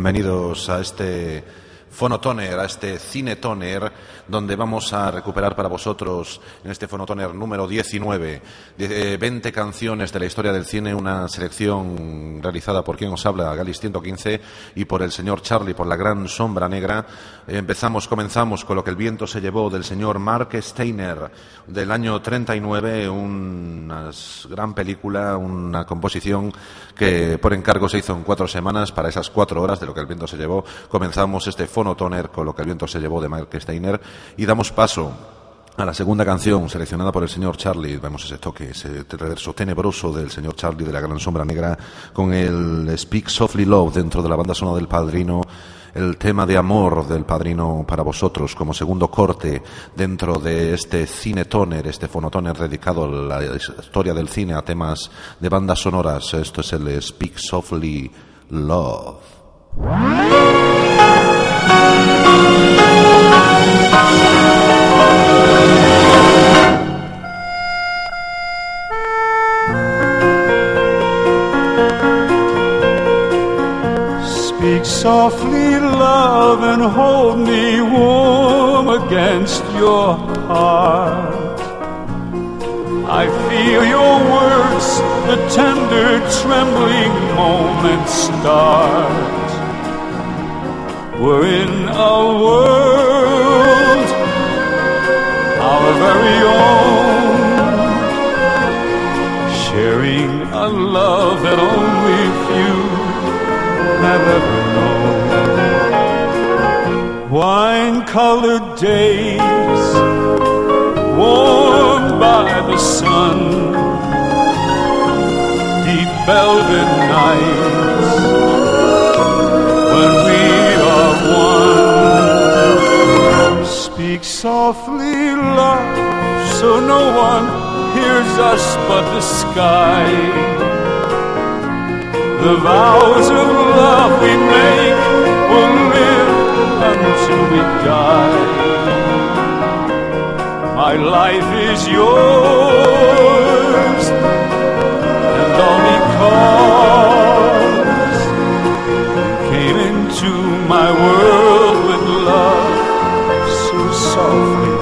Bienvenidos a este Fonotoner, a este Cinetoner, donde vamos a recuperar para vosotros, en este Fonotoner número 19, 20 canciones de la historia del cine, una selección realizada por quien os habla, Galis 115, y por el señor Charlie, por la gran sombra negra. Empezamos, comenzamos con lo que el viento se llevó del señor Mark Steiner, del año 39, una gran película, una composición que por encargo se hizo en cuatro semanas, para esas cuatro horas de lo que el viento se llevó. Comenzamos este Fonotoner con lo que el viento se llevó de Mark Steiner y damos paso a la segunda canción seleccionada por el señor Charlie, vemos ese toque, ese reverso tenebroso del señor Charlie de la Gran Sombra Negra, con el Speak Softly Love dentro de la banda sonora del Padrino, el tema de amor del Padrino para vosotros como segundo corte dentro de este cine toner, este fonotoner dedicado a la historia del cine, a temas de bandas sonoras. Esto es el Speak Softly Love. Speak softly, love, and hold me warm against your heart. I feel your words, the tender, trembling moment start. We're in a world, our very own, sharing a love that only few have ever wine colored days, warmed by the sun, deep velvet nights when we are one. Speak softly, love, so no one hears us but the sky. The vows of love we make will live until we die. My life is yours, and all because you came into my world with love, so softly,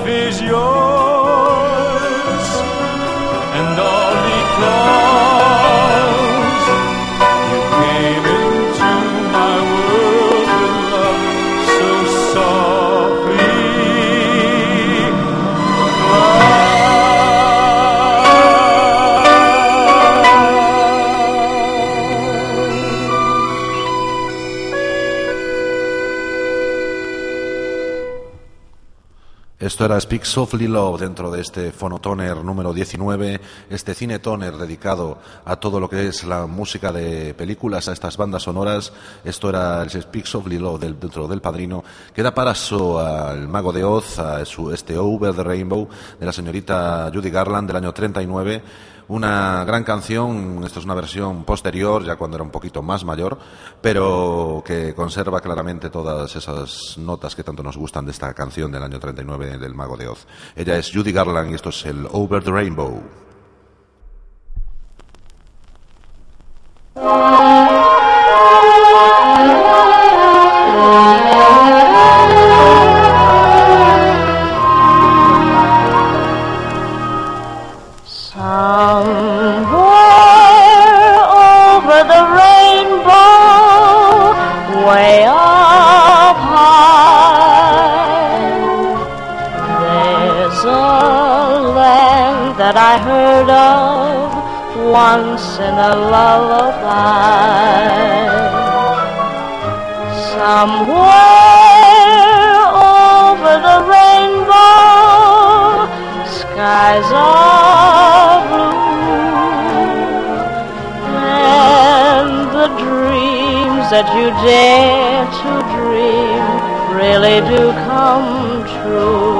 life is yours, and all because Esto era Speak Softly Love dentro de este Phonotoner número 19, este Cinetoner dedicado a todo lo que es la música de películas, a estas bandas sonoras. Esto era el Speak Softly Love del- dentro del Padrino, que da paso al Mago de Oz, a su, este Over the Rainbow de la señorita Judy Garland del año 39. Una gran canción, esto es una versión posterior, ya cuando era un poquito más mayor, pero que conserva claramente todas esas notas que tanto nos gustan de esta canción del año 39 del Mago de Oz. Ella es Judy Garland y esto es el Over the Rainbow. That I heard of once in a lullaby. Somewhere over the rainbow, skies are blue, and the dreams that you dare to dream really do come true.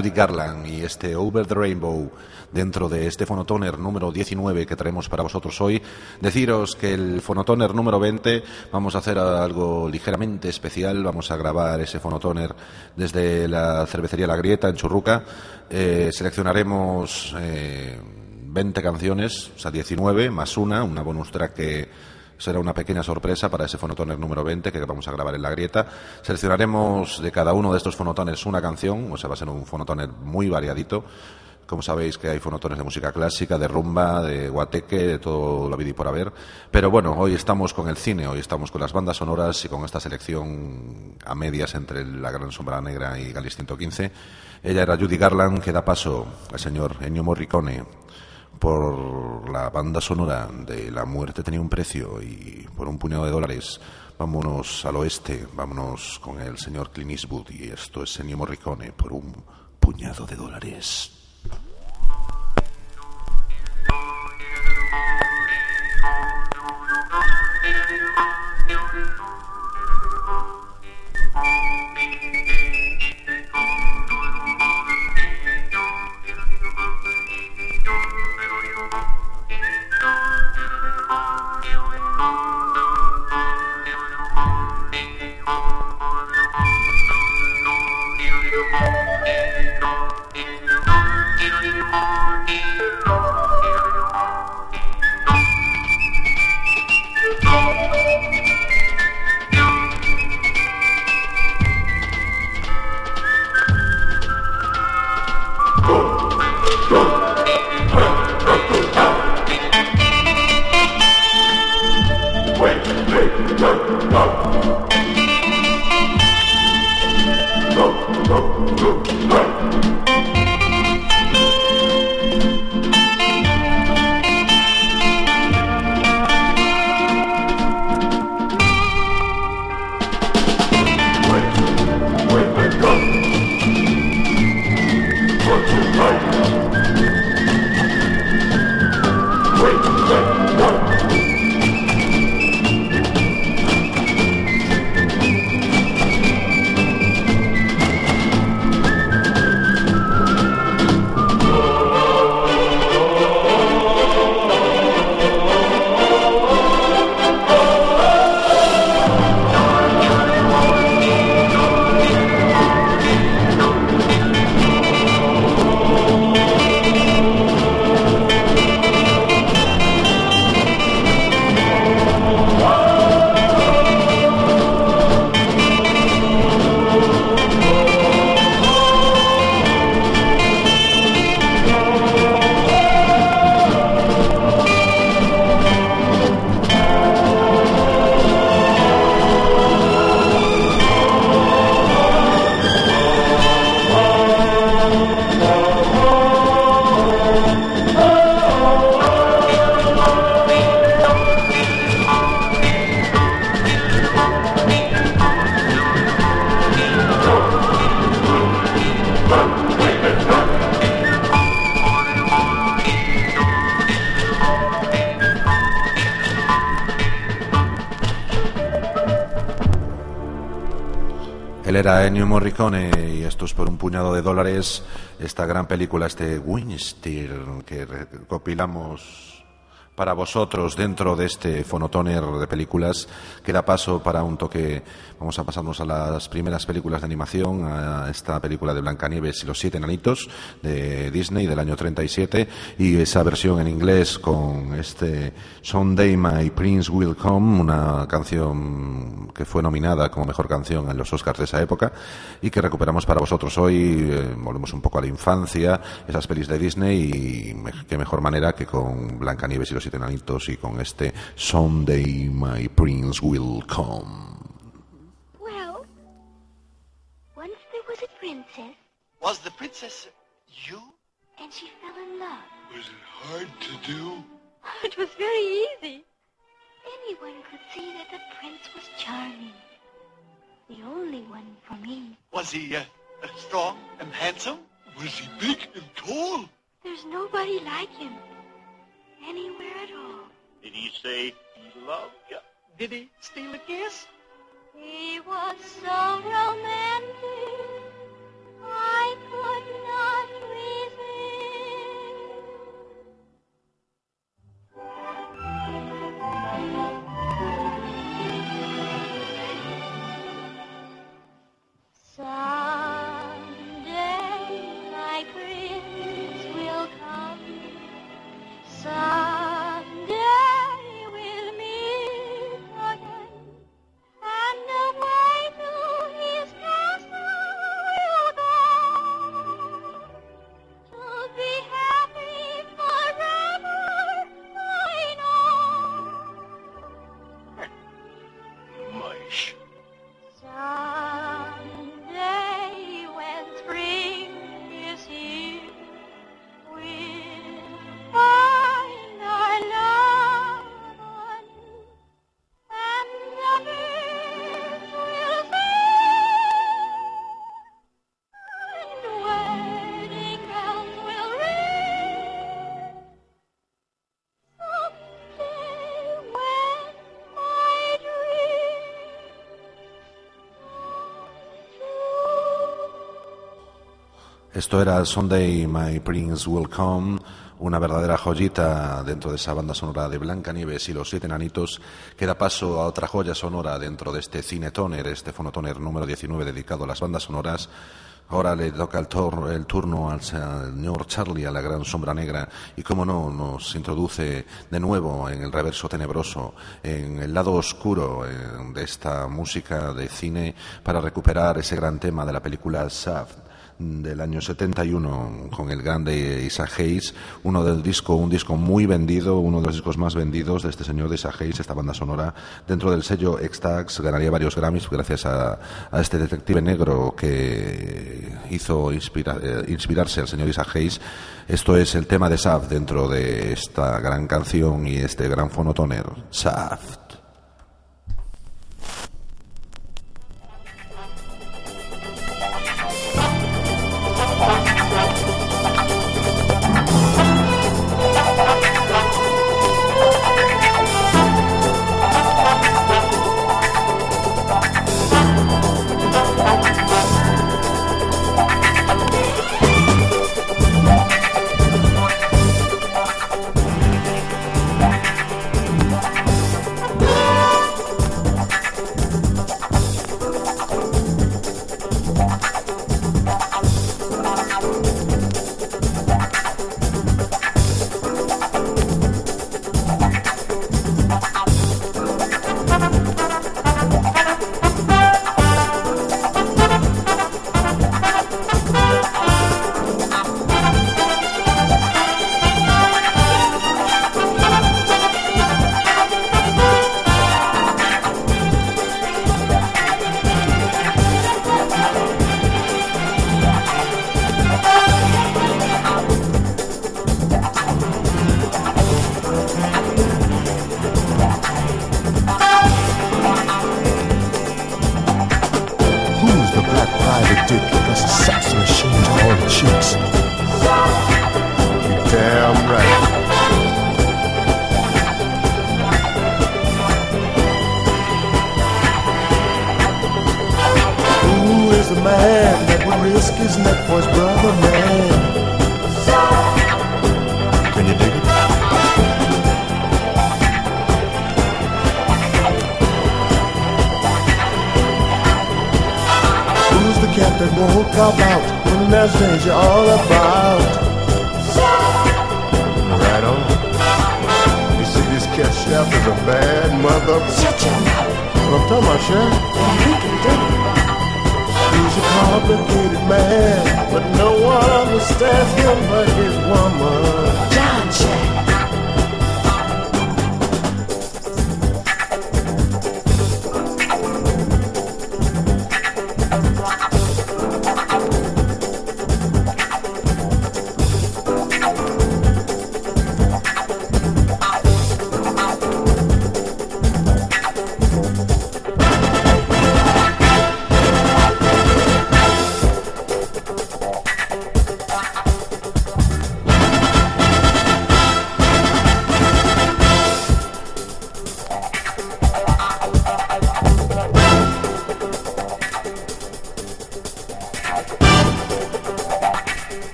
Judy Garland y este Over the Rainbow dentro de este Fonotoner número 19 que traemos para vosotros hoy. Deciros que el Fonotoner número 20 vamos a hacer algo ligeramente especial. Vamos a grabar ese Fonotoner desde la cervecería La Grieta en Churruca. Eh, seleccionaremos eh, 20 canciones, o sea, 19 más una, una bonus track que será una pequeña sorpresa para ese fonotoner número 20 que vamos a grabar en la grieta. Seleccionaremos de cada uno de estos fonotones una canción, o sea, va a ser un fonotoner muy variadito. Como sabéis que hay fonotones de música clásica, de rumba, de guateque, de todo lo y por haber. Pero bueno, hoy estamos con el cine, hoy estamos con las bandas sonoras y con esta selección a medias entre La Gran Sombra Negra y Galis 115. Ella era Judy Garland, que da paso al señor Ennio Morricone por la banda sonora de La muerte tenía un precio y por un puñado de dólares. Vámonos al oeste, vámonos con el señor Clint Eastwood y esto es Ennio Morricone por un puñado de dólares. Morricone y esto es por un puñado de dólares esta gran película, este Winstead, que recopilamos para vosotros dentro de este fonotoner de películas que da paso para un toque. Vamos a pasarnos a las primeras películas de animación, a esta película de Blancanieves y los siete enanitos de Disney del año 37 y esa versión en inglés con este Someday My Prince Will Come, una canción que fue nominada como mejor canción en los Oscars de esa época y que recuperamos para vosotros hoy. Eh, volvemos un poco a la infancia, esas pelis de Disney y qué mejor manera que con Blancanieves y los siete enanitos y con este Someday My Prince Will Come. Well, once there was a princess, Was the princess you? and she fell in love. Was it hard to do? It was very easy. Anyone could see that the prince was charming. The only one for me. Was he uh, strong and handsome? Was he big and tall? There's nobody like him. Anywhere at all. Did he say he loved you? Did he steal a kiss? He was so romantic. I could not resist. Someday Esto era Sunday My Prince Will Come, una verdadera joyita dentro de esa banda sonora de Blancanieves y los siete enanitos, que da paso a otra joya sonora dentro de este Cinetoner, este Fonotoner número 19 dedicado a las bandas sonoras. Ahora le toca el, el turno al señor Charlie, a la gran sombra negra, y como no, nos introduce de nuevo en el reverso tenebroso, en el lado oscuro eh, de esta música de cine, para recuperar ese gran tema de la película Shaft del año 71 con el grande Isaac Hayes, uno del disco, un disco muy vendido, uno de los discos más vendidos de este señor de Isaac Hayes, esta banda sonora, dentro del sello X-Tax, ganaría varios Grammys gracias a, a este detective negro que hizo inspira- eh, inspirarse al señor Isaac Hayes. Esto es el tema de Shaft dentro de esta gran canción y este gran fonotoner, Shaft.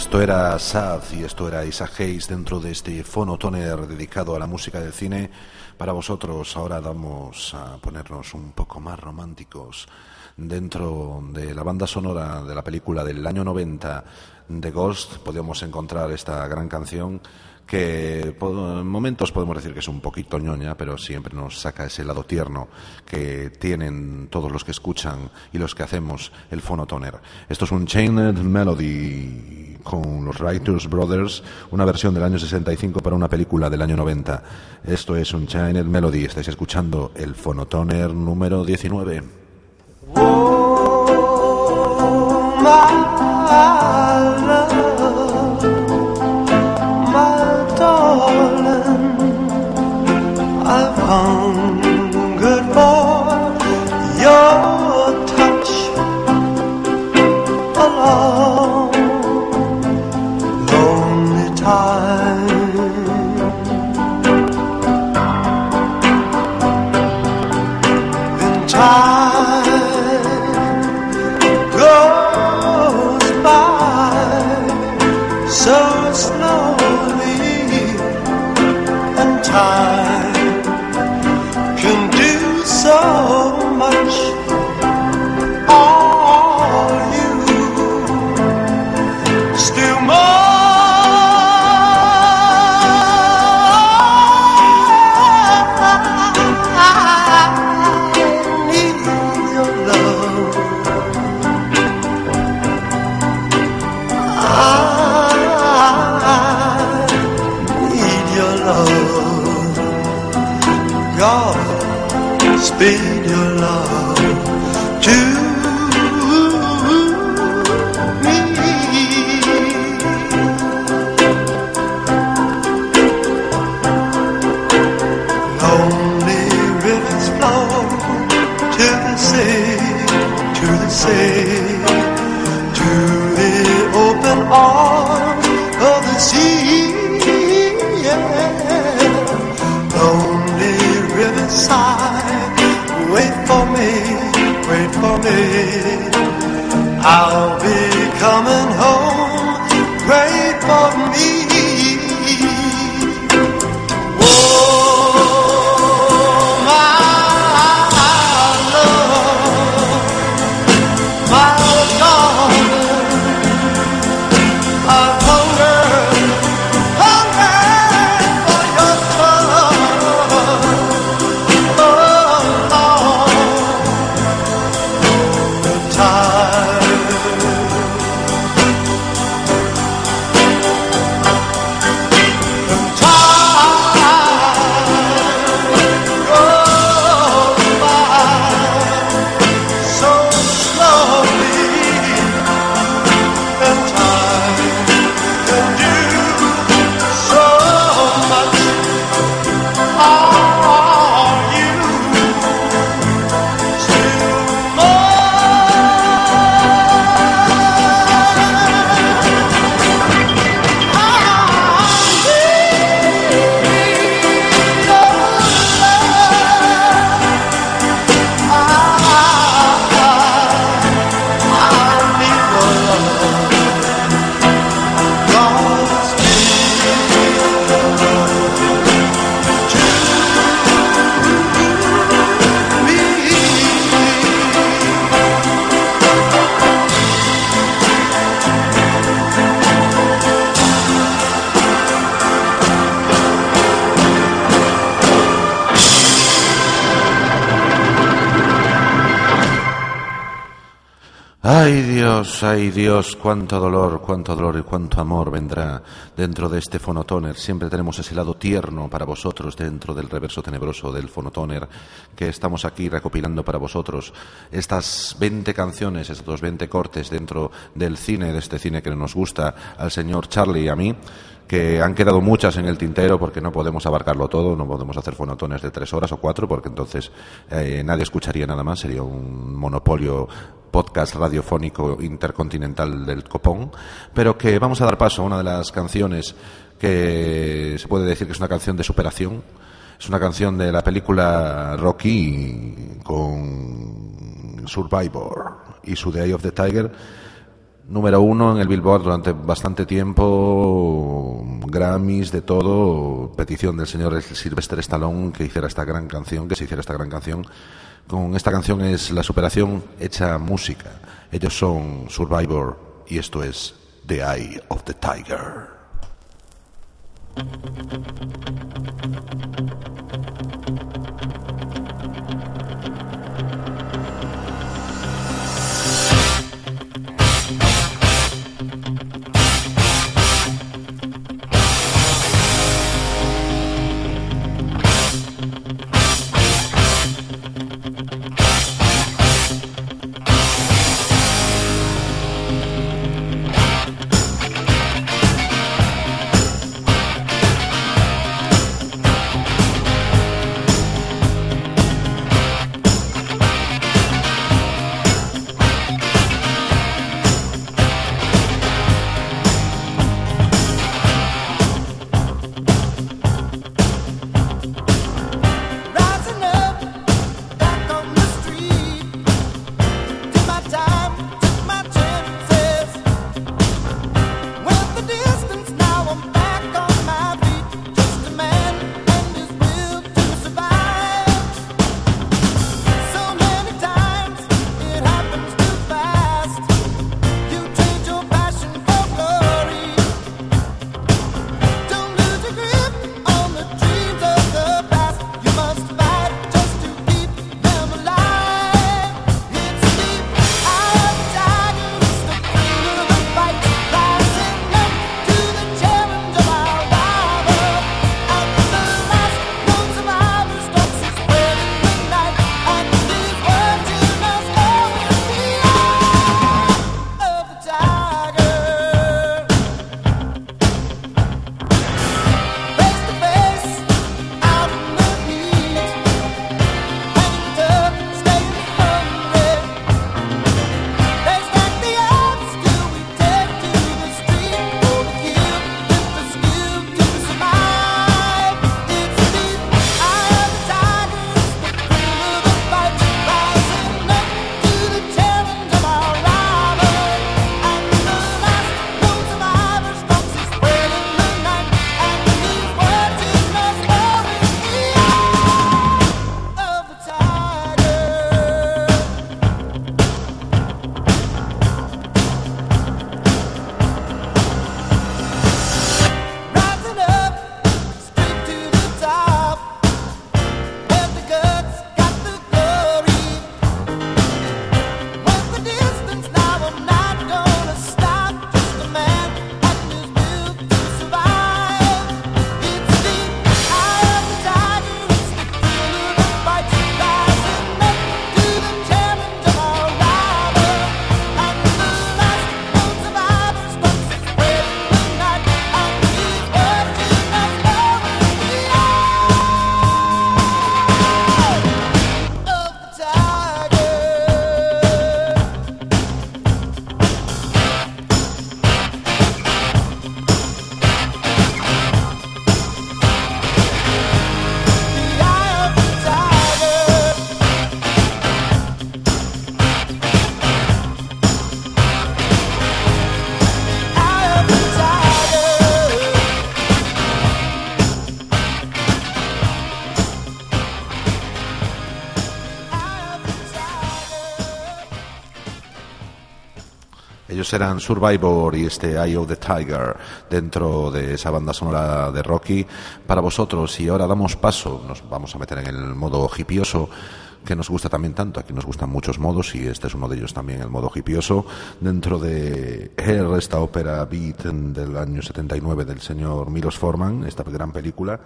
Esto era Sad y esto era Isaac Hayes dentro de este fonotoner dedicado a la música del cine. Para vosotros ahora vamos a ponernos un poco más románticos dentro de la banda sonora de la película del año 90 de Ghost podemos encontrar esta gran canción que en momentos podemos decir que es un poquito ñoña, pero siempre nos saca ese lado tierno que tienen todos los que escuchan y los que hacemos el fonotoner. Esto es un Chained Melody con los Writers Brothers, una versión del año 65 para una película del año 90. Esto es un Chained Melody, estáis escuchando el fonotoner número 19. I've the to the open arms of the sea. Yeah. Lonely riverside, wait for me, wait for me. I'll be coming ay Dios, cuánto dolor, cuánto dolor y cuánto amor vendrá dentro de este fonotoner. Siempre tenemos ese lado tierno para vosotros dentro del reverso tenebroso del fonotoner que estamos aquí recopilando para vosotros. Estas 20 canciones, estos 20 cortes dentro del cine, de este cine que nos gusta al señor Charlie y a mí que han quedado muchas en el tintero porque no podemos abarcarlo todo, no podemos hacer fonotones de tres horas o cuatro porque entonces eh, nadie escucharía nada más, sería un monopolio podcast radiofónico intercontinental del copón, pero que vamos a dar paso a una de las canciones que se puede decir que es una canción de superación, es una canción de la película Rocky con Survivor y su Eye of the Tiger número uno en el Billboard durante bastante tiempo, Grammys, de todo, petición del señor Sylvester Stallone que hiciera esta gran canción, que se hiciera esta gran canción. Con esta canción es la superación hecha música. Ellos son Survivor y esto es The Eye of the Tiger. Ellos eran Survivor y este Eye of the Tiger dentro de esa banda sonora de Rocky para vosotros. Y ahora damos paso, nos vamos a meter en el modo hipioso que nos gusta también tanto. Aquí nos gustan muchos modos y este es uno de ellos también, el modo hipioso. Dentro de Hair, esta ópera beat del año 79 del señor Milos Forman, esta gran película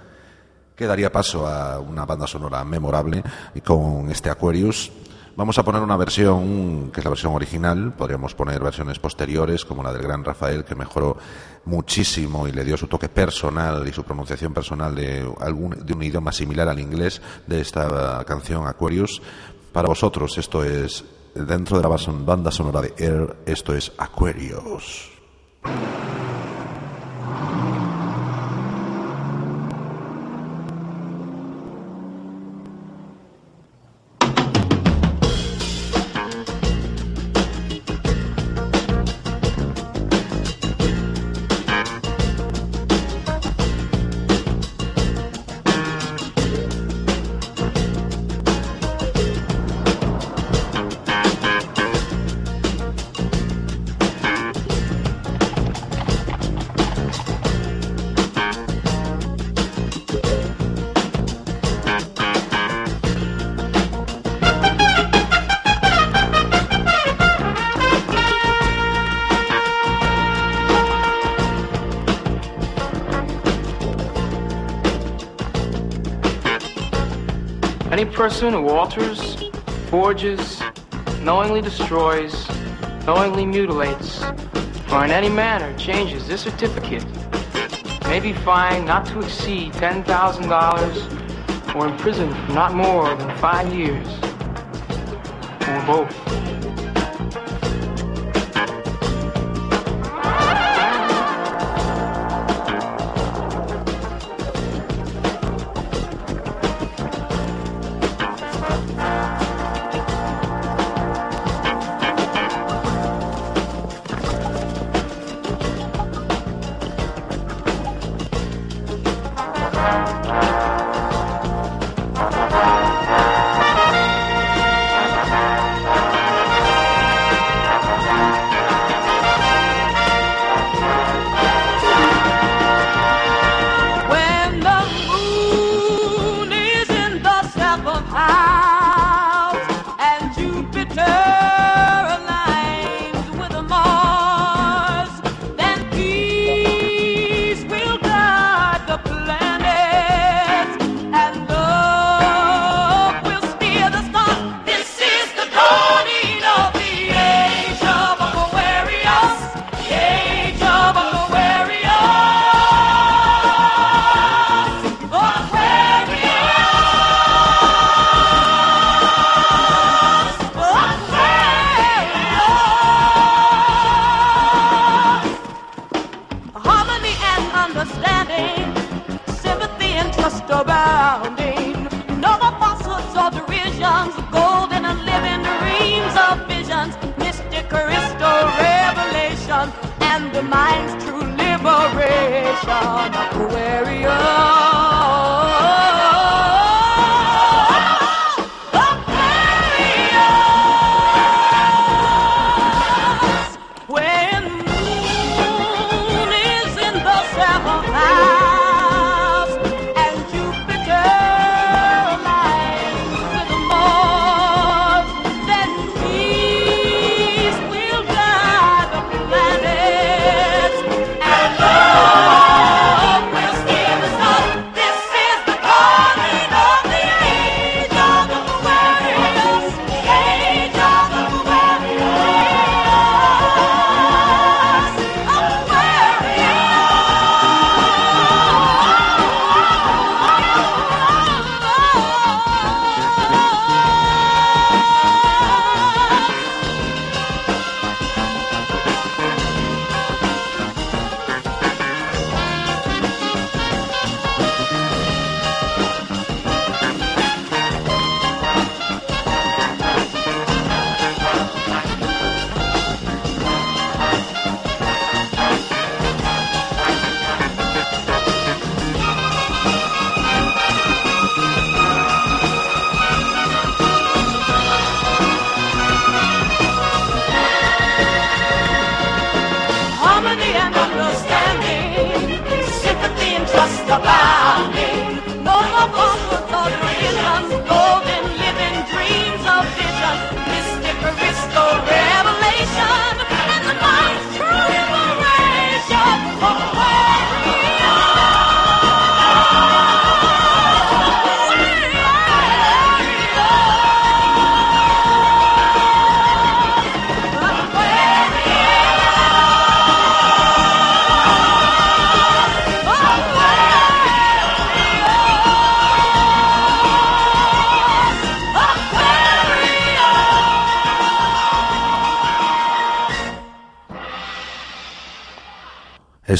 que daría paso a una banda sonora memorable con este Aquarius. Vamos a poner una versión que es la versión original, podríamos poner versiones posteriores como la del gran Rafael que mejoró muchísimo y le dio su toque personal y su pronunciación personal de, algún, de un idioma similar al inglés de esta canción Aquarius. Para vosotros esto es, dentro de la banda sonora de Air, esto es Aquarius. Destroys, knowingly mutilates, or in any manner changes this certificate may be fined not to exceed $10,000 or imprisoned for not more than five years, or both.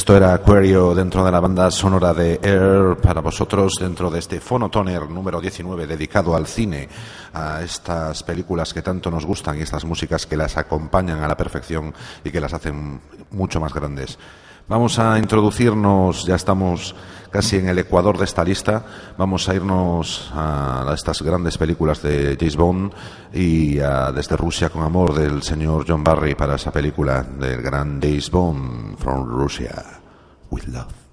Esto era Aquario dentro de la banda sonora de Air para vosotros dentro de este Phonotoner número 19 dedicado al cine, a estas películas que tanto nos gustan y estas músicas que las acompañan a la perfección y que las hacen mucho más grandes. Vamos a introducirnos, ya estamos casi en el ecuador de esta lista, vamos a irnos a estas grandes películas de James Bond y a Desde Rusia con Amor del señor John Barry para esa película del gran James Bond from Russia with Love.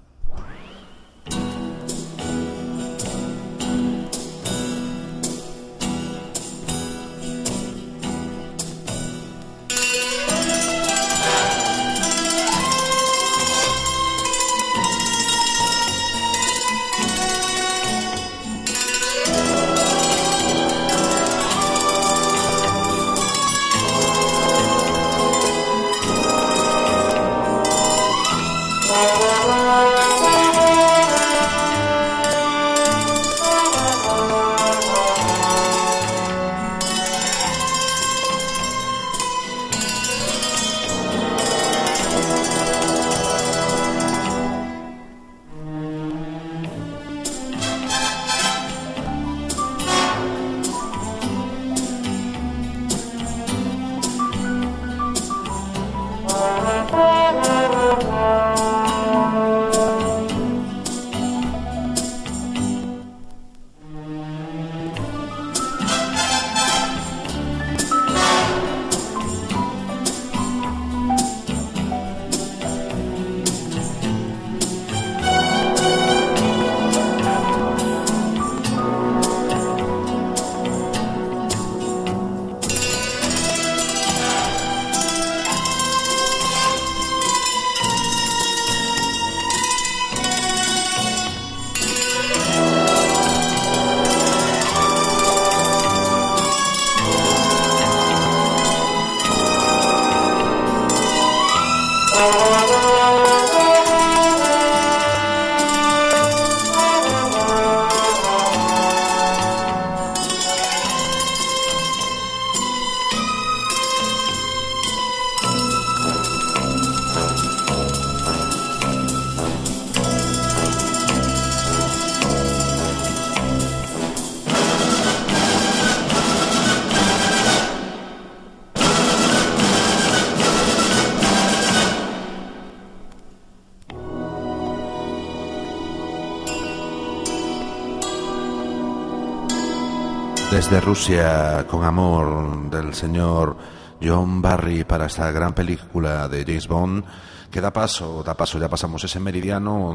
Desde Rusia, con amor del señor John Barry para esta gran película de James Bond, que da paso, da paso, ya pasamos ese meridiano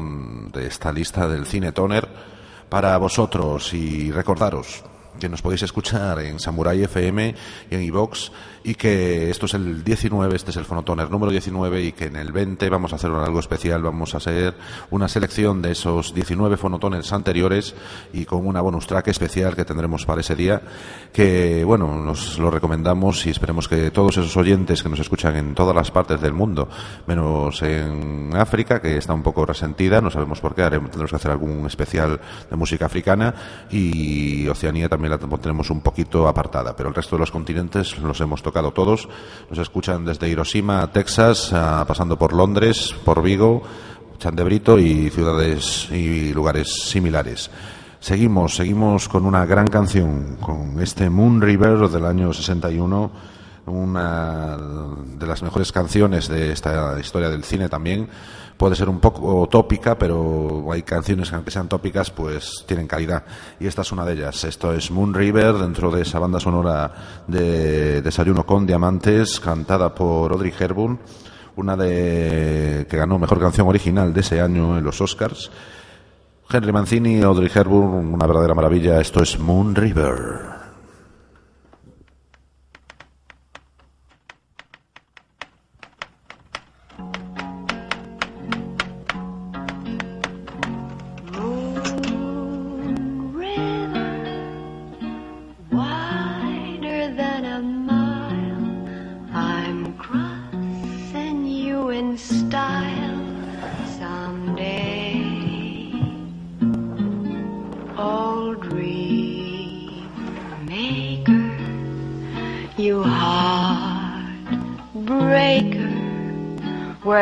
de esta lista del cine toner para vosotros. Y recordaros que nos podéis escuchar en Samurai FM y en iVox y que esto es el 19, este es el Fonotoner número 19 y que en el 20 vamos a hacer algo especial, vamos a hacer una selección de esos 19 fonotoners anteriores y con una bonus track especial que tendremos para ese día que bueno, nos lo recomendamos y esperemos que todos esos oyentes que nos escuchan en todas las partes del mundo, menos en África que está un poco resentida, no sabemos por qué, haremos, tendremos que hacer algún especial de música africana y Oceanía también la tenemos un poquito apartada, pero el resto de los continentes los hemos tocado todos. Nos escuchan desde Hiroshima a Texas, a- pasando por Londres, por Vigo, Chandebrito y ciudades y lugares similares. Seguimos, seguimos con una gran canción, con este Moon River del año 61, una de las mejores canciones de esta historia del cine también. Puede ser un poco tópica, pero hay canciones que aunque sean tópicas, pues tienen calidad. Y esta es una de ellas. Esto es Moon River, dentro de esa banda sonora de Desayuno con Diamantes, cantada por Audrey Hepburn, una de que ganó mejor canción original de ese año en los Oscars. Henry Mancini, Audrey Hepburn, una verdadera maravilla. Esto es Moon River.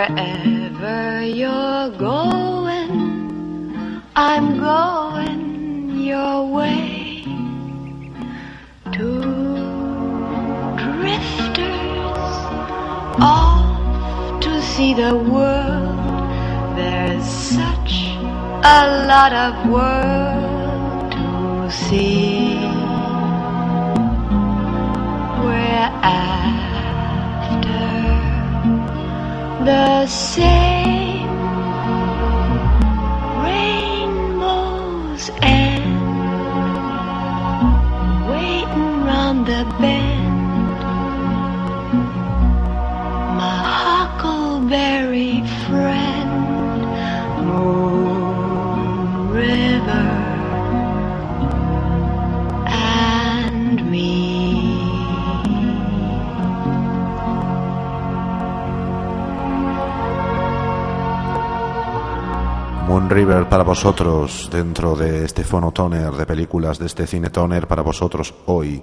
Wherever you're going, I'm going your way. Two drifters off to see the world. There's such a lot of world to see. The same River para vosotros dentro de este fonotoner de películas de este cine toner para vosotros hoy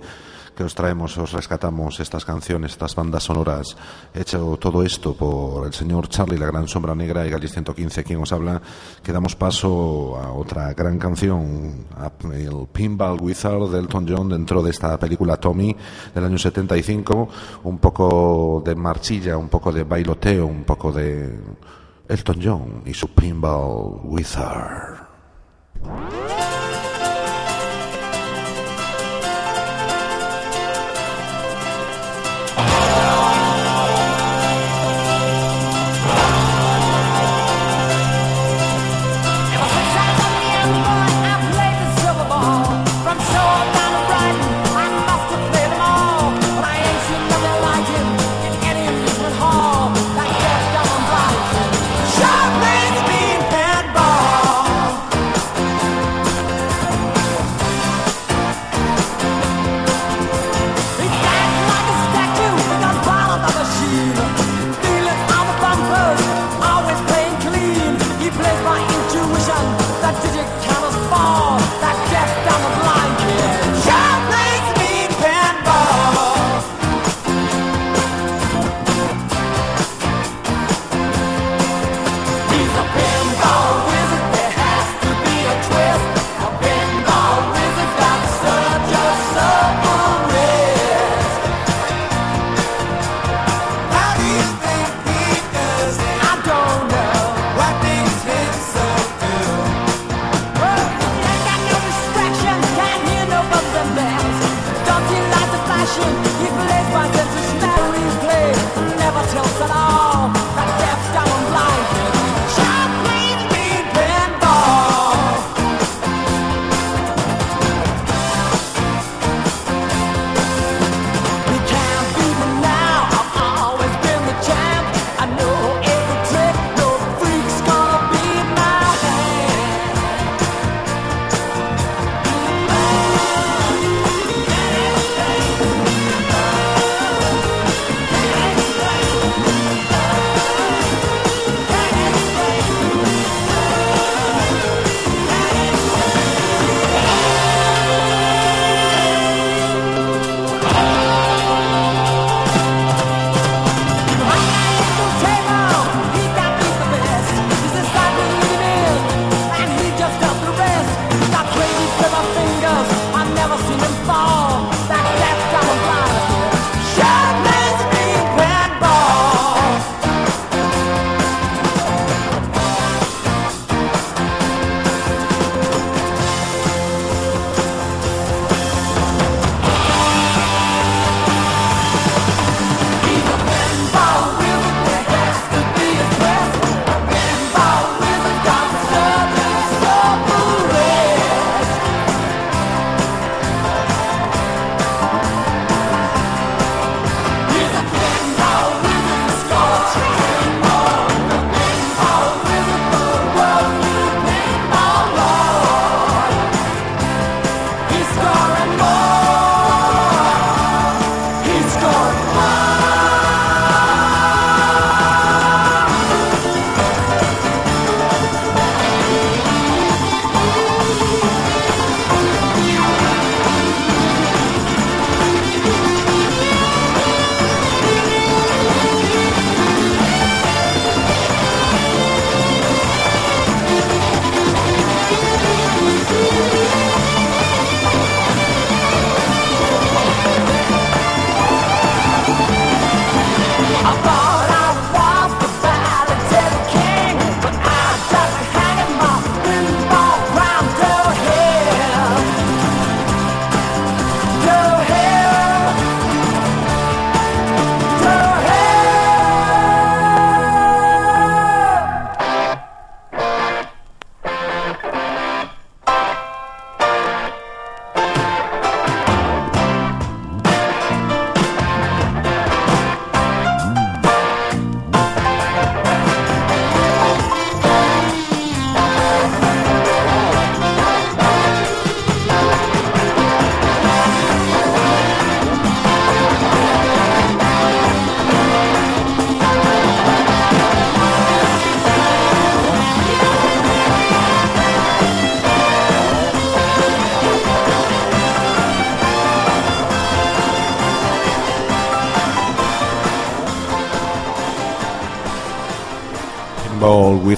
que os traemos, os rescatamos estas canciones, estas bandas sonoras, hecho todo esto por el señor Charlie, la gran sombra negra y Galis 115, quien os habla, que damos paso a otra gran canción, a el Pinball Wizard de Elton John dentro de esta película Tommy del año 75, un poco de marchilla, un poco de bailoteo, un poco de Elton John y su Pinball Wizard.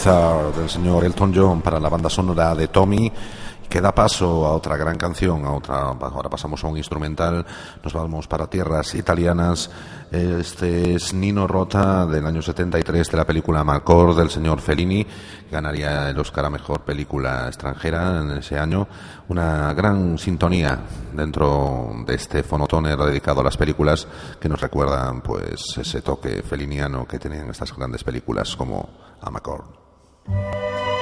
Del señor Elton John para la banda sonora de Tommy que da paso a otra gran canción, a otra, ahora pasamos a un instrumental, nos vamos para tierras italianas. Este es Nino Rota del año 73 de la película Malcor del señor Fellini, ganaría el Oscar a mejor película extranjera en ese año. Una gran sintonía dentro de este fonotoner dedicado a las películas que nos recuerdan pues ese toque feliniano que tenían estas grandes películas como Amacord. Música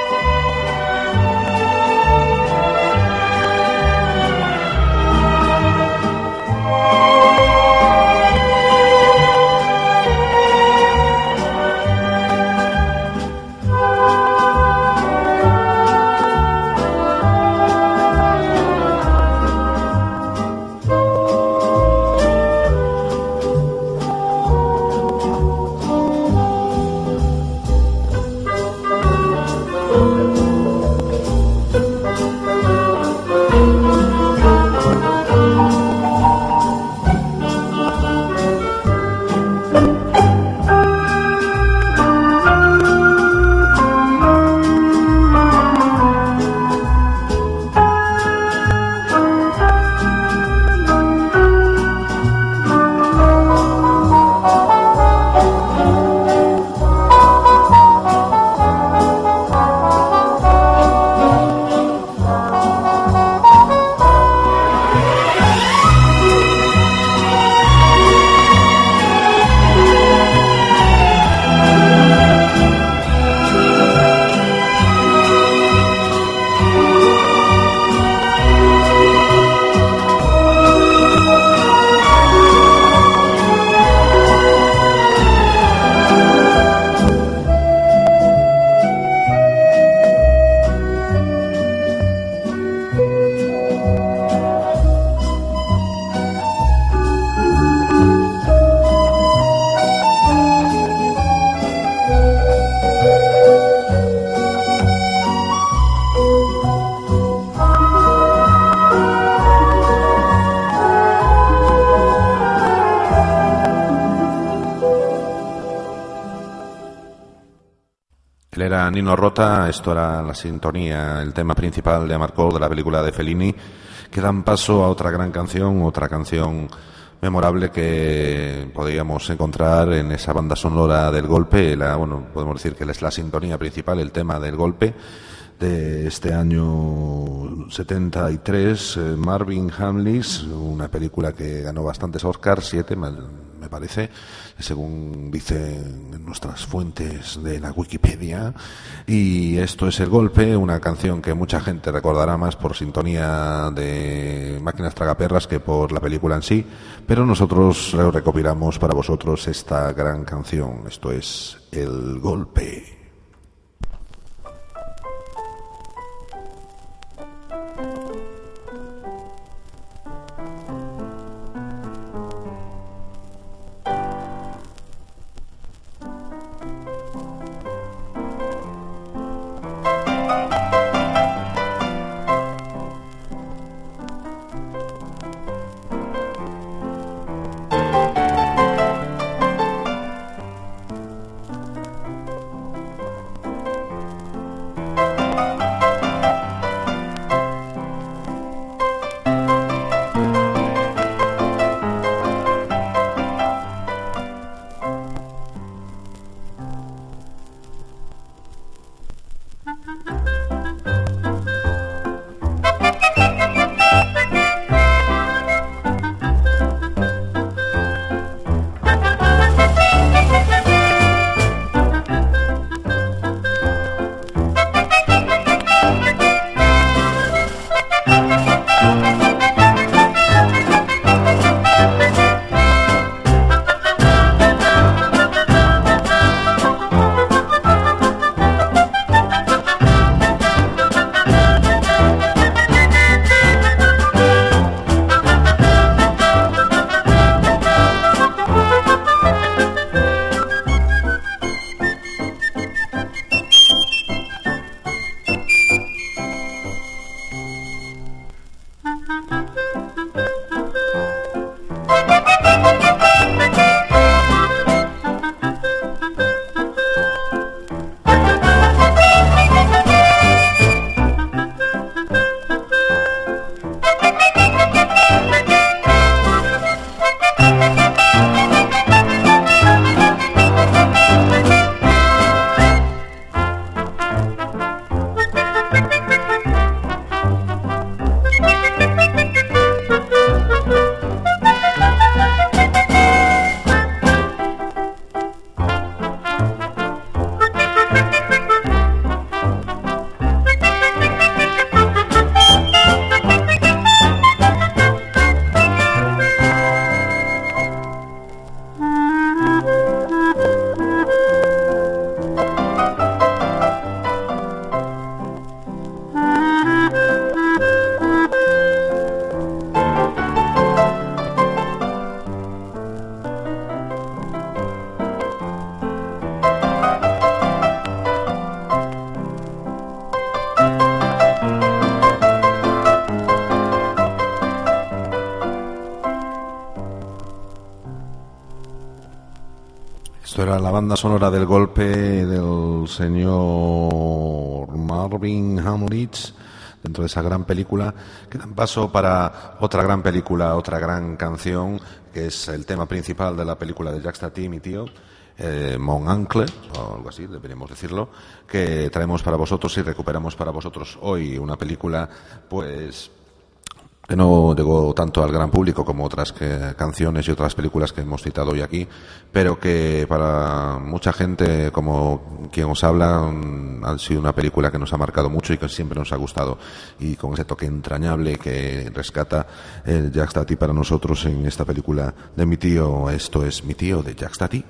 era Nino Rota, esto era la sintonía, el tema principal de Amarcord de la película de Fellini, que dan paso a otra gran canción, otra canción memorable que podríamos encontrar en esa banda sonora del golpe, la, bueno, podemos decir que es la sintonía principal, el tema del golpe de este año 73, eh, Marvin Hamlis, una película que ganó bastantes Oscars, siete parece, según dicen nuestras fuentes de la Wikipedia. Y esto es El Golpe, una canción que mucha gente recordará más por sintonía de Máquinas Tragaperras que por la película en sí, pero nosotros recopilamos para vosotros esta gran canción. Esto es El Golpe. Era la banda sonora del golpe del señor Marvin Hamrich dentro de esa gran película que dan paso para otra gran película, otra gran canción que es el tema principal de la película de Jack Stati, mi tío, eh, Mon Ancle, o algo así, deberíamos decirlo, que traemos para vosotros y recuperamos para vosotros hoy una película, pues que no llegó tanto al gran público como otras que- canciones y otras películas que hemos citado hoy aquí, pero que para mucha gente, como quien os habla, mm, ha sido una película que nos ha marcado mucho y que siempre nos ha gustado. Y con ese toque entrañable que rescata el Jack Stati para nosotros en esta película de mi tío, esto es mi tío de Jack Stati.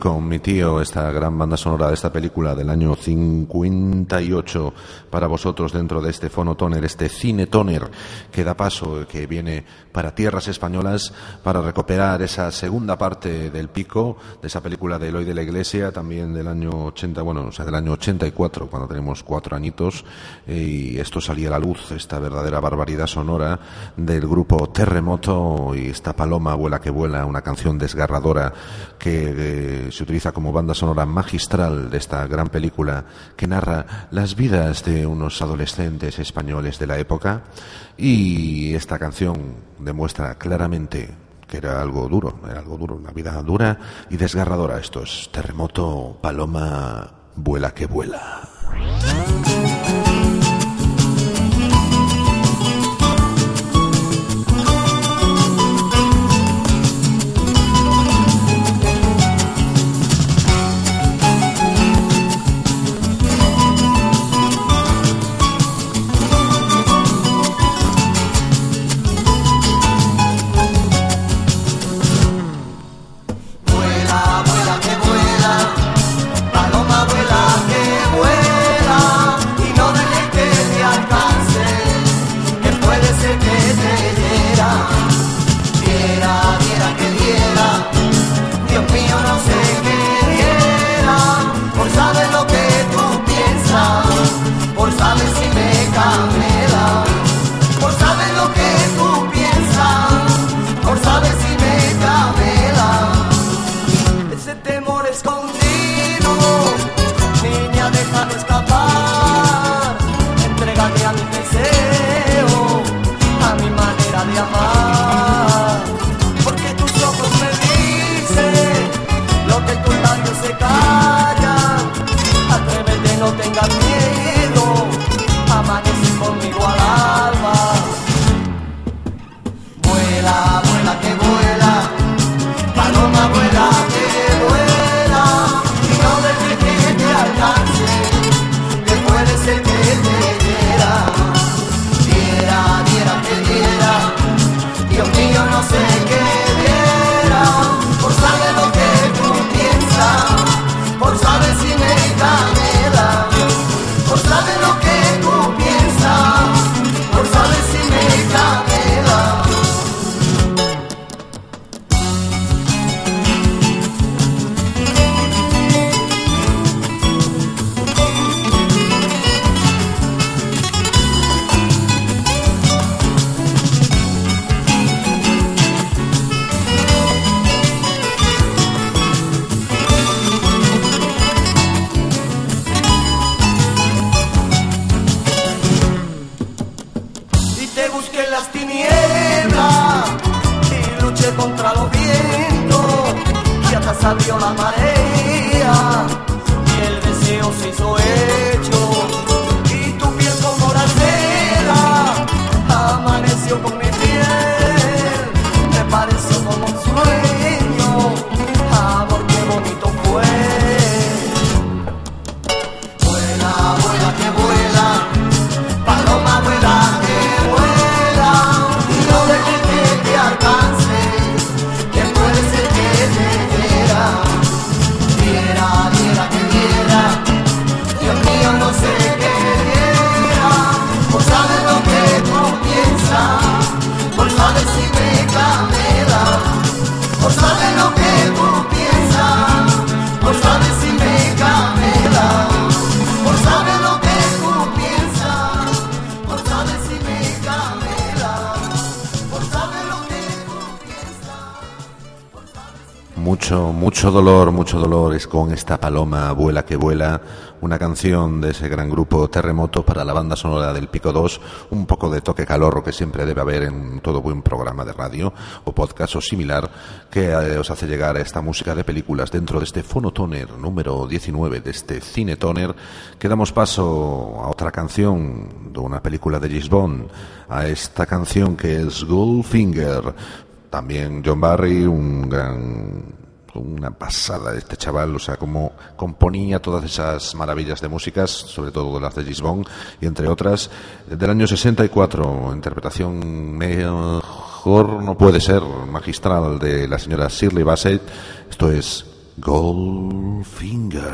Con mi tío, esta gran banda sonora de esta película del año 58 para vosotros dentro de este fonotoner, este cinetoner que da paso, que viene para tierras españolas para recuperar esa segunda parte del pico de esa película de Eloy de la Iglesia, también del año 80, bueno, o sea, del año 84, cuando tenemos cuatro añitos, eh, y esto salía a la luz, esta verdadera barbaridad sonora del grupo Terremoto y esta paloma vuela que vuela, una canción desgarradora que eh, se utiliza como banda sonora magistral de esta gran película que narra las vidas de unos adolescentes españoles de la época. Y esta canción demuestra claramente que era algo duro, era algo duro, una vida dura y desgarradora. Esto es Terremoto, Paloma, vuela que. Vuela, dolor, mucho dolor es con esta paloma vuela que vuela, una canción de ese gran grupo Terremoto para la banda sonora del Pico 2, un poco de toque calorro que siempre debe haber en todo buen programa de radio o podcast o similar que eh, os hace llegar a esta música de películas dentro de este Fonotoner número 19 de este Cinetoner que damos paso a otra canción de una película de Bond, a esta canción que es Goldfinger, también John Barry, un gran una pasada este chaval, o sea, como componía todas esas maravillas de músicas, sobre todo las de Gisbon y entre otras, del año 64, interpretación mejor no puede ser, magistral de la señora Shirley Bassett, esto es Goldfinger.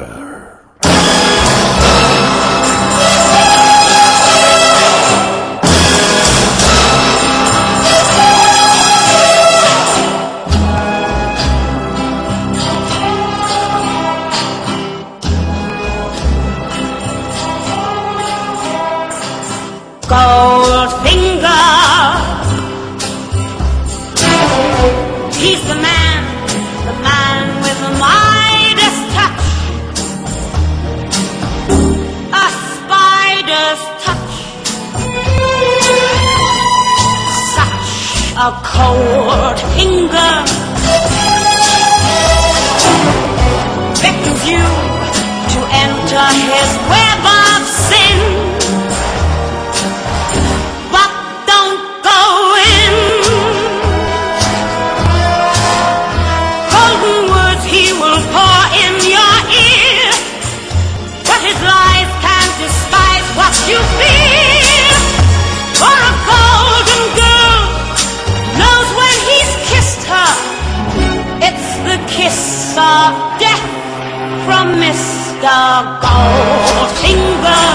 Goldfinger. He's the man, the man with the Midas touch. A spider's touch. Such a cold finger. Beckons you to enter his web 的高兴奋。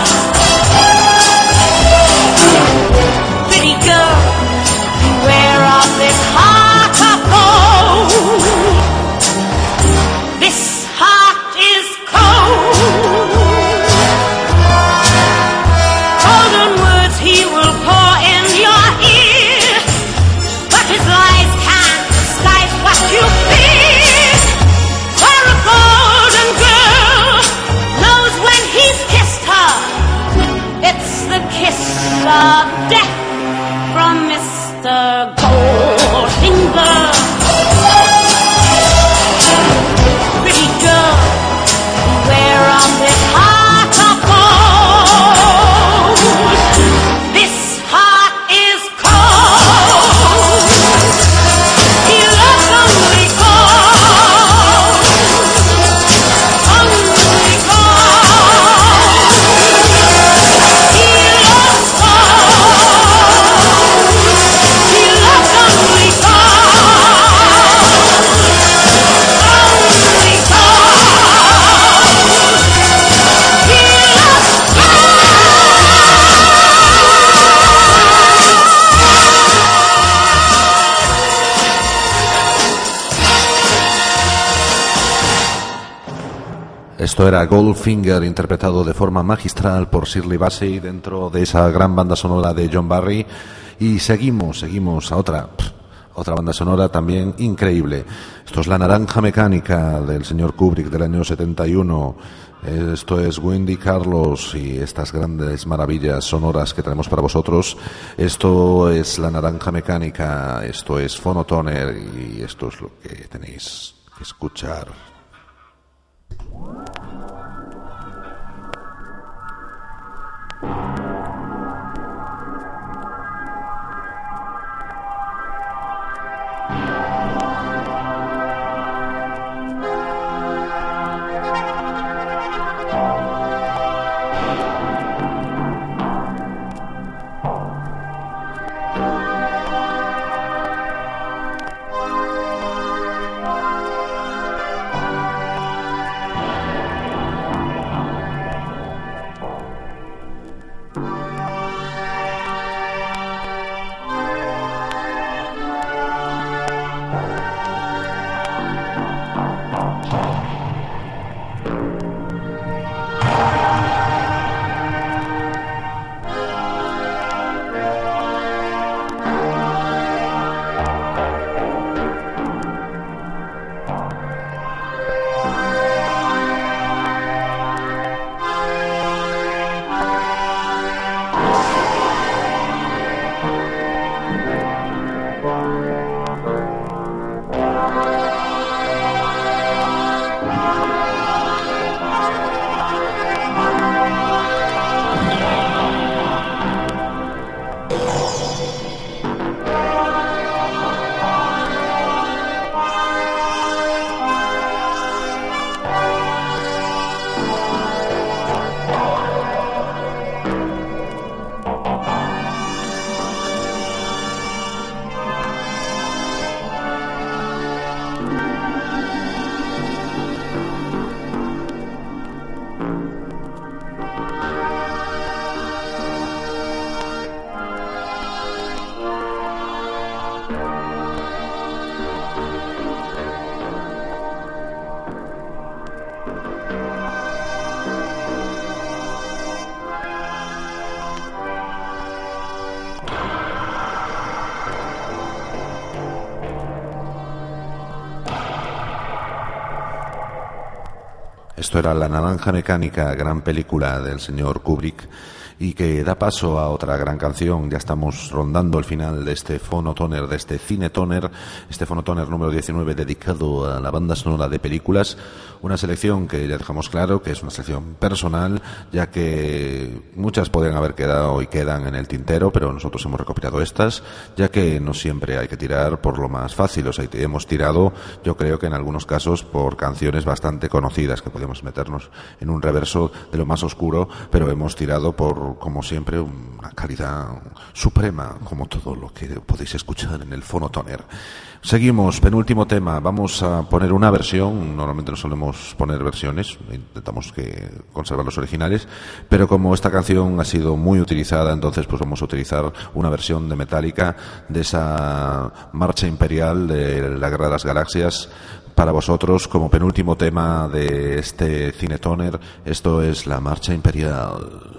Esto era Goldfinger, interpretado de forma magistral por Shirley Bassey dentro de esa gran banda sonora de John Barry. Y seguimos, seguimos a otra, otra banda sonora también increíble. Esto es La Naranja Mecánica del señor Kubrick del año 71. Esto es Wendy Carlos y estas grandes maravillas sonoras que tenemos para vosotros. Esto es La Naranja Mecánica, esto es Phonotoner y esto es lo que tenéis que escuchar. Thank you. Era La Naranja Mecánica, gran película del señor Kubrick, y que da paso a otra gran canción. Ya estamos rondando el final de este fonotoner, de este cinetoner, este fonotoner número 19 dedicado a la banda sonora de películas. Una selección que ya dejamos claro que es una selección personal, ya que muchas podrían haber quedado y quedan en el tintero, pero nosotros hemos recopilado estas, ya que no siempre hay que tirar por lo más fácil. O sea, hemos tirado, yo creo que en algunos casos, por canciones bastante conocidas, que podemos meternos en un reverso de lo más oscuro, pero hemos tirado por, como siempre, una calidad suprema, como todo lo que podéis escuchar en el fonotoner. Seguimos, penúltimo tema. Vamos a poner una versión. Normalmente no solemos poner versiones, intentamos que conservar los originales, pero como esta canción ha sido muy utilizada, entonces pues vamos a utilizar una versión de Metallica de esa marcha imperial de la Guerra de las Galaxias para vosotros como penúltimo tema de este Cinetoner. Esto es la marcha imperial.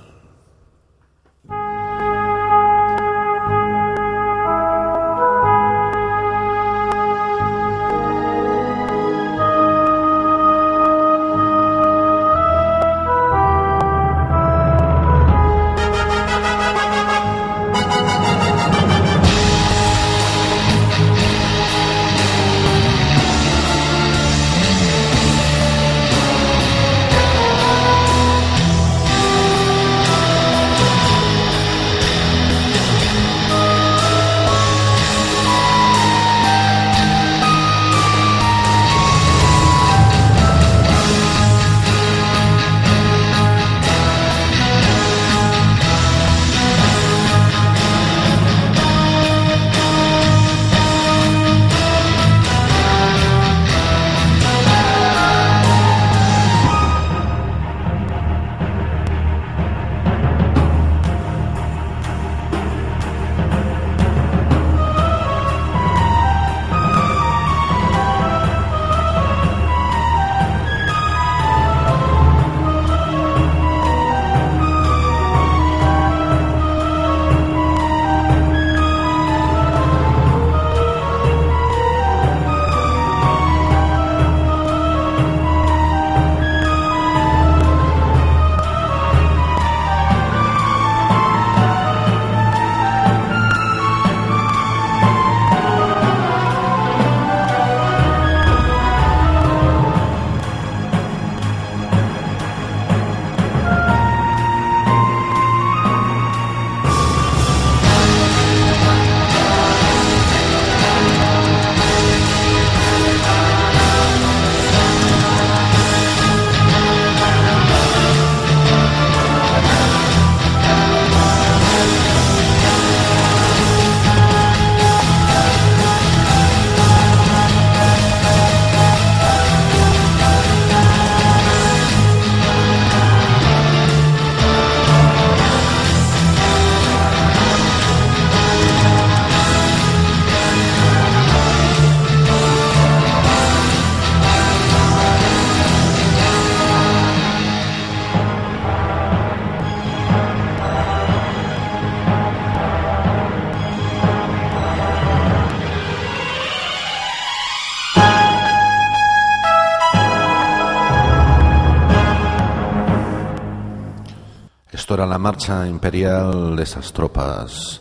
Esto era la marcha imperial de esas tropas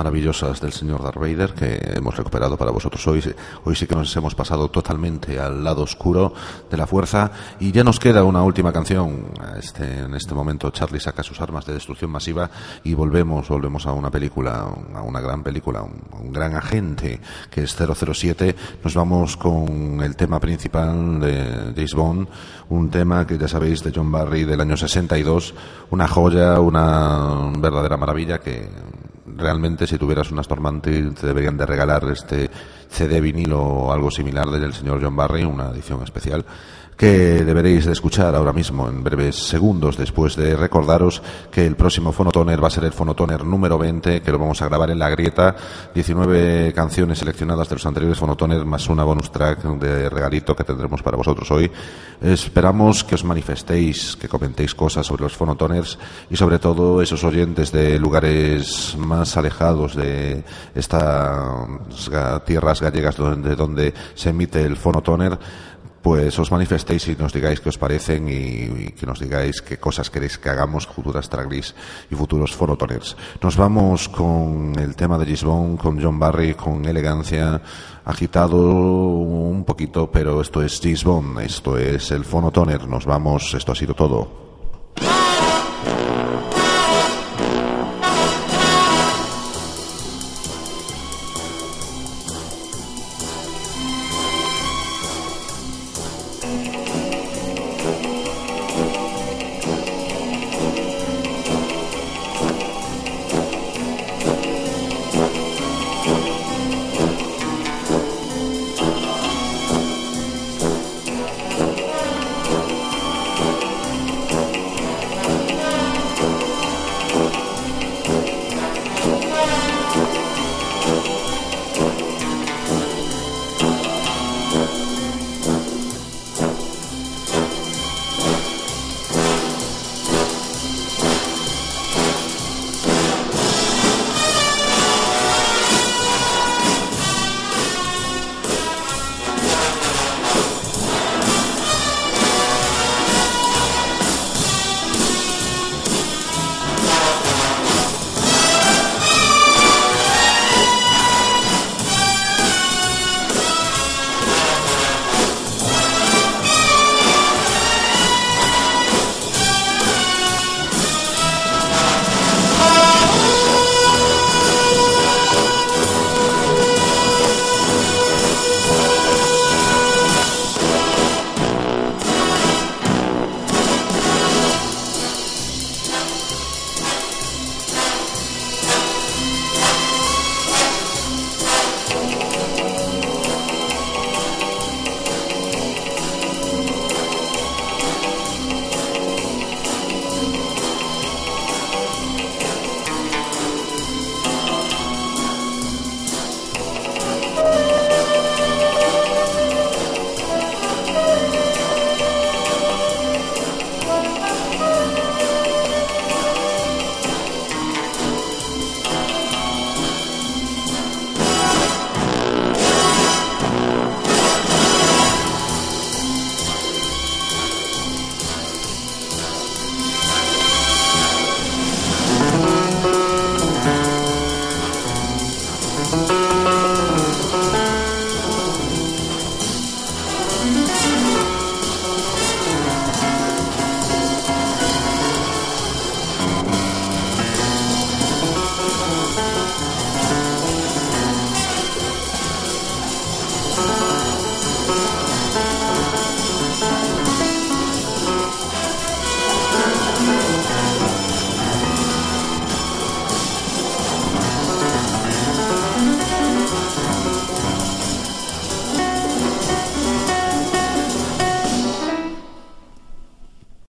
maravillosas del señor Darth Vader que hemos recuperado para vosotros hoy. Hoy sí que nos hemos pasado totalmente al lado oscuro de la fuerza y ya nos queda una última canción. Este, en este momento Charlie saca sus armas de destrucción masiva y volvemos, volvemos a una película, a una gran película, un, un gran agente que es 007. Nos vamos con el tema principal de James Bond, un tema que ya sabéis de John Barry del año 62, una joya, una verdadera maravilla que realmente si tuvieras un Aston Martin te deberían de regalar este CD vinilo o algo similar del señor John Barry, una edición especial que deberéis de escuchar ahora mismo en breves segundos después de recordaros que el próximo Fonotoner va a ser el Fonotoner número 20 que lo vamos a grabar en La Grieta. 19 canciones seleccionadas de los anteriores Fonotoner más una bonus track de regalito que tendremos para vosotros hoy. Esperamos que os manifestéis que comentéis cosas sobre los Fonotoners y sobre todo esos oyentes de lugares más alejados de estas tierras gallegas donde, donde se emite el Fonotoner pues os manifestéis y nos digáis qué os parecen y, que nos digáis qué cosas queréis que hagamos futuras traglis y futuros fonotoners. Nos vamos con el tema de Gisbon, con John Barry, con elegancia, agitado un poquito, pero esto es Gisbon, esto es el fonotoner. Nos vamos, esto ha sido todo.